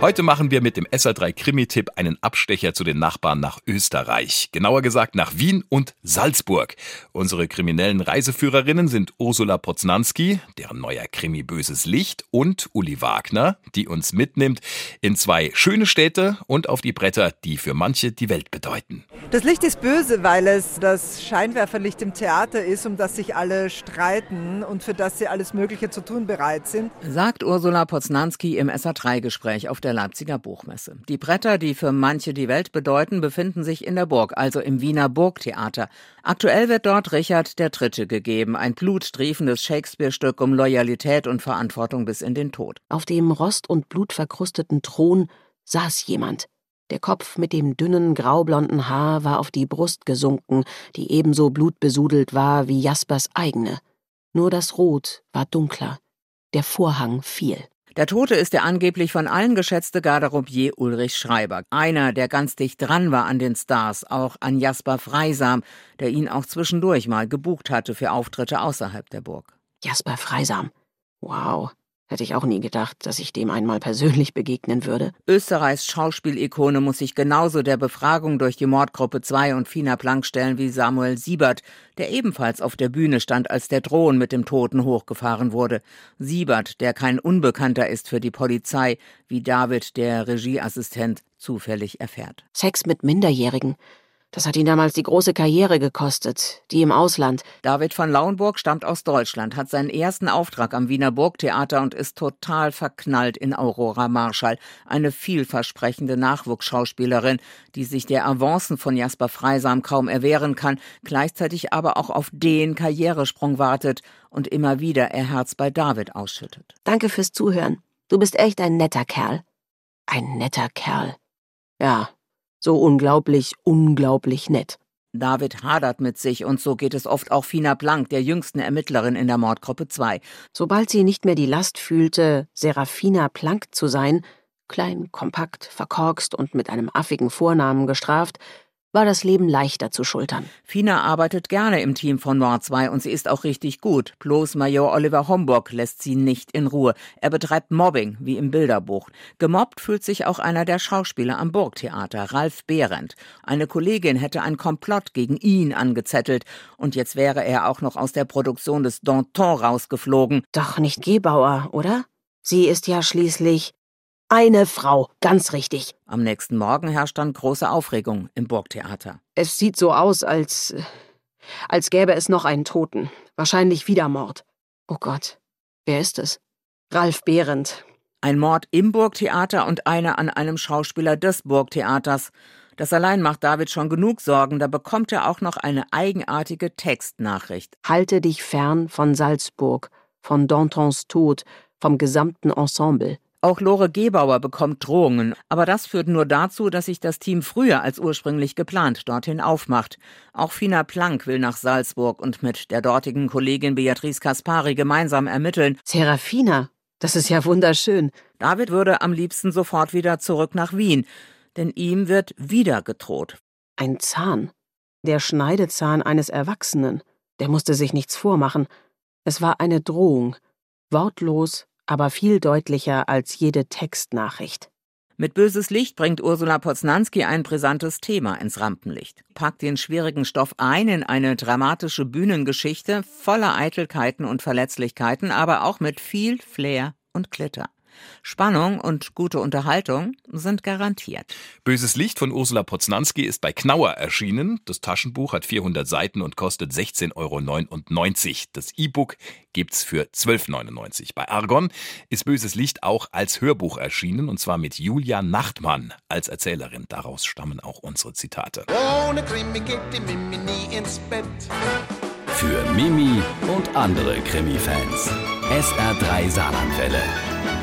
Heute machen wir mit dem SR3 Krimi-Tipp einen Abstecher zu den Nachbarn nach Österreich. Genauer gesagt nach Wien und Salzburg. Unsere kriminellen Reiseführerinnen sind Ursula Poznanski, deren neuer Krimi Böses Licht, und Uli Wagner, die uns mitnimmt in zwei schöne Städte und auf die Bretter, die für manche die Welt bedeuten. Das Licht ist böse, weil es das Scheinwerferlicht im Theater ist, um das sich alle streiten und für das sie alles Mögliche zu tun bereit sind. Sagt Ursula Poznanski im SR3-Gespräch auf der Leipziger Buchmesse. Die Bretter, die für manche die Welt bedeuten, befinden sich in der Burg, also im Wiener Burgtheater. Aktuell wird dort Richard der Dritte gegeben, ein blutstriefendes Shakespeare-Stück um Loyalität und Verantwortung bis in den Tod. Auf dem rost- und blutverkrusteten Thron saß jemand. Der Kopf mit dem dünnen graublonden Haar war auf die Brust gesunken, die ebenso blutbesudelt war wie Jaspers eigene. Nur das Rot war dunkler. Der Vorhang fiel. Der Tote ist der angeblich von allen geschätzte Garderobier Ulrich Schreiber. Einer, der ganz dicht dran war an den Stars, auch an Jasper Freisam, der ihn auch zwischendurch mal gebucht hatte für Auftritte außerhalb der Burg. Jasper Freisam. Wow. Hätte ich auch nie gedacht, dass ich dem einmal persönlich begegnen würde. Österreichs Schauspielikone muss sich genauso der Befragung durch die Mordgruppe 2 und Fina Plank stellen wie Samuel Siebert, der ebenfalls auf der Bühne stand, als der Drohnen mit dem Toten hochgefahren wurde. Siebert, der kein Unbekannter ist für die Polizei, wie David, der Regieassistent, zufällig erfährt. Sex mit Minderjährigen. Das hat ihn damals die große Karriere gekostet, die im Ausland. David von Lauenburg stammt aus Deutschland, hat seinen ersten Auftrag am Wiener Burgtheater und ist total verknallt in Aurora Marschall, eine vielversprechende Nachwuchsschauspielerin, die sich der Avancen von Jasper Freisam kaum erwehren kann, gleichzeitig aber auch auf den Karrieresprung wartet und immer wieder ihr Herz bei David ausschüttet. Danke fürs Zuhören. Du bist echt ein netter Kerl. Ein netter Kerl. Ja, so unglaublich, unglaublich nett. David hadert mit sich und so geht es oft auch Fina Blank, der jüngsten Ermittlerin in der Mordgruppe 2. Sobald sie nicht mehr die Last fühlte, Serafina Plank zu sein, klein, kompakt, verkorkst und mit einem affigen Vornamen gestraft, war das Leben leichter zu schultern. Fina arbeitet gerne im Team von Mord 2 und sie ist auch richtig gut. Bloß Major Oliver Homburg lässt sie nicht in Ruhe. Er betreibt Mobbing, wie im Bilderbuch. Gemobbt fühlt sich auch einer der Schauspieler am Burgtheater, Ralf Behrendt. Eine Kollegin hätte ein Komplott gegen ihn angezettelt und jetzt wäre er auch noch aus der Produktion des Danton rausgeflogen. Doch nicht Gebauer, oder? Sie ist ja schließlich eine Frau, ganz richtig. Am nächsten Morgen herrscht dann große Aufregung im Burgtheater. Es sieht so aus, als. als gäbe es noch einen Toten. Wahrscheinlich wieder Mord. Oh Gott. Wer ist es? Ralf Behrendt. Ein Mord im Burgtheater und einer an einem Schauspieler des Burgtheaters. Das allein macht David schon genug Sorgen, da bekommt er auch noch eine eigenartige Textnachricht. Halte dich fern von Salzburg, von Dantons Tod, vom gesamten Ensemble. Auch Lore Gebauer bekommt Drohungen, aber das führt nur dazu, dass sich das Team früher als ursprünglich geplant dorthin aufmacht. Auch Fina Plank will nach Salzburg und mit der dortigen Kollegin Beatrice Kaspari gemeinsam ermitteln. Serafina, das ist ja wunderschön. David würde am liebsten sofort wieder zurück nach Wien, denn ihm wird wieder gedroht. Ein Zahn. Der Schneidezahn eines Erwachsenen. Der musste sich nichts vormachen. Es war eine Drohung. Wortlos, aber viel deutlicher als jede Textnachricht. Mit Böses Licht bringt Ursula Poznanski ein brisantes Thema ins Rampenlicht, packt den schwierigen Stoff ein in eine dramatische Bühnengeschichte voller Eitelkeiten und Verletzlichkeiten, aber auch mit viel Flair und Glitter. Spannung und gute Unterhaltung sind garantiert. Böses Licht von Ursula Poznanski ist bei Knauer erschienen. Das Taschenbuch hat 400 Seiten und kostet 16,99 Euro. Das E-Book gibt's für 12,99 Euro. Bei Argon ist Böses Licht auch als Hörbuch erschienen und zwar mit Julia Nachtmann als Erzählerin. Daraus stammen auch unsere Zitate. Ohne Krimi geht die Mimi nie ins Bett. Für Mimi und andere Krimi-Fans. SR3 Saarlandwelle.